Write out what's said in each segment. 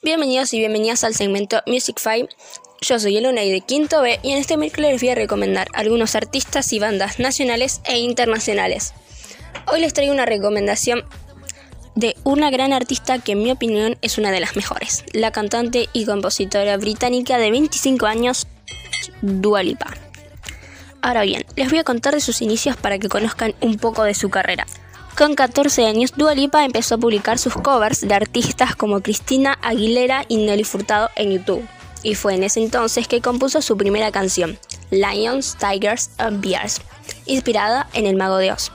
Bienvenidos y bienvenidas al segmento Music Five. Yo soy Eluna y de Quinto B y en este miércoles les voy a recomendar algunos artistas y bandas nacionales e internacionales. Hoy les traigo una recomendación de una gran artista que en mi opinión es una de las mejores, la cantante y compositora británica de 25 años, Dua Lipa. Ahora bien, les voy a contar de sus inicios para que conozcan un poco de su carrera. Con 14 años, Dua Lipa empezó a publicar sus covers de artistas como Cristina Aguilera y Nelly Furtado en YouTube. Y fue en ese entonces que compuso su primera canción, Lions, Tigers and Bears, inspirada en El Mago de Oz.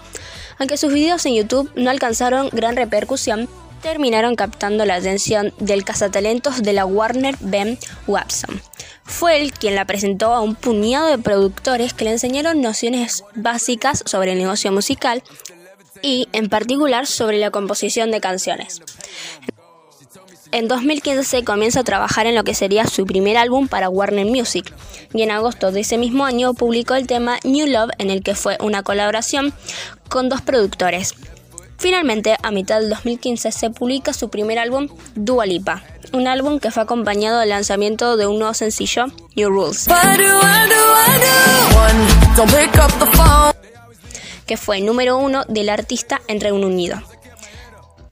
Aunque sus videos en YouTube no alcanzaron gran repercusión, terminaron captando la atención del cazatalentos de la Warner Ben Watson. Fue él quien la presentó a un puñado de productores que le enseñaron nociones básicas sobre el negocio musical y en particular sobre la composición de canciones. En 2015 comienza a trabajar en lo que sería su primer álbum para Warner Music y en agosto de ese mismo año publicó el tema New Love en el que fue una colaboración con dos productores. Finalmente, a mitad del 2015 se publica su primer álbum, Dua Lipa, un álbum que fue acompañado del lanzamiento de un nuevo sencillo, New Rules que fue número uno del artista en Reino Unido.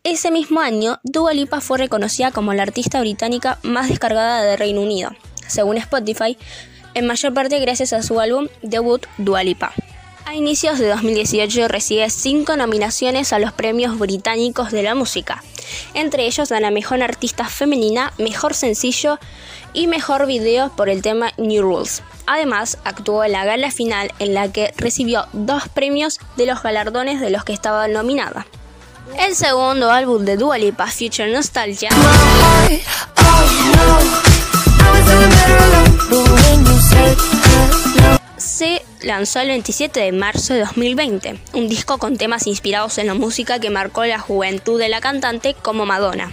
Ese mismo año, Dua Lipa fue reconocida como la artista británica más descargada de Reino Unido, según Spotify, en mayor parte gracias a su álbum debut Dua Lipa. A inicios de 2018 recibe cinco nominaciones a los premios británicos de la música, entre ellos a la mejor artista femenina, mejor sencillo y mejor video por el tema New Rules. Además, actuó en la gala final en la que recibió dos premios de los galardones de los que estaba nominada. El segundo álbum de Dua Lipa, Future Nostalgia, se lanzó el 27 de marzo de 2020, un disco con temas inspirados en la música que marcó la juventud de la cantante como Madonna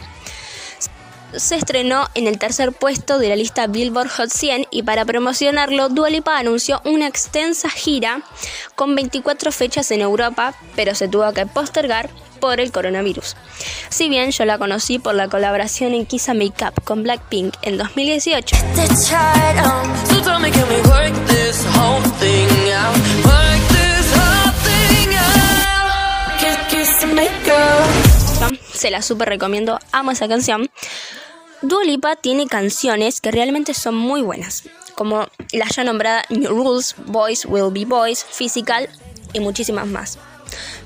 se estrenó en el tercer puesto de la lista Billboard Hot 100 y para promocionarlo Dua Lipa anunció una extensa gira con 24 fechas en Europa, pero se tuvo que postergar por el coronavirus. Si bien yo la conocí por la colaboración en Kiss Makeup con Blackpink en 2018. Se la super recomiendo, amo esa canción. Dua Lipa tiene canciones que realmente son muy buenas, como la ya nombrada New Rules, Boys Will Be Boys, Physical y muchísimas más.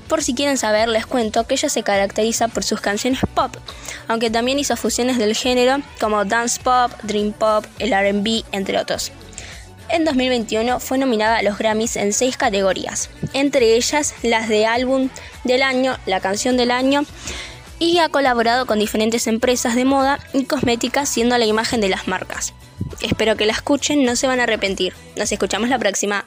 Por si quieren saber, les cuento que ella se caracteriza por sus canciones pop, aunque también hizo fusiones del género como dance pop, dream pop, el RB, entre otros. En 2021 fue nominada a los Grammys en seis categorías, entre ellas las de álbum del año, la canción del año y ha colaborado con diferentes empresas de moda y cosméticas siendo la imagen de las marcas. Espero que la escuchen, no se van a arrepentir. Nos escuchamos la próxima.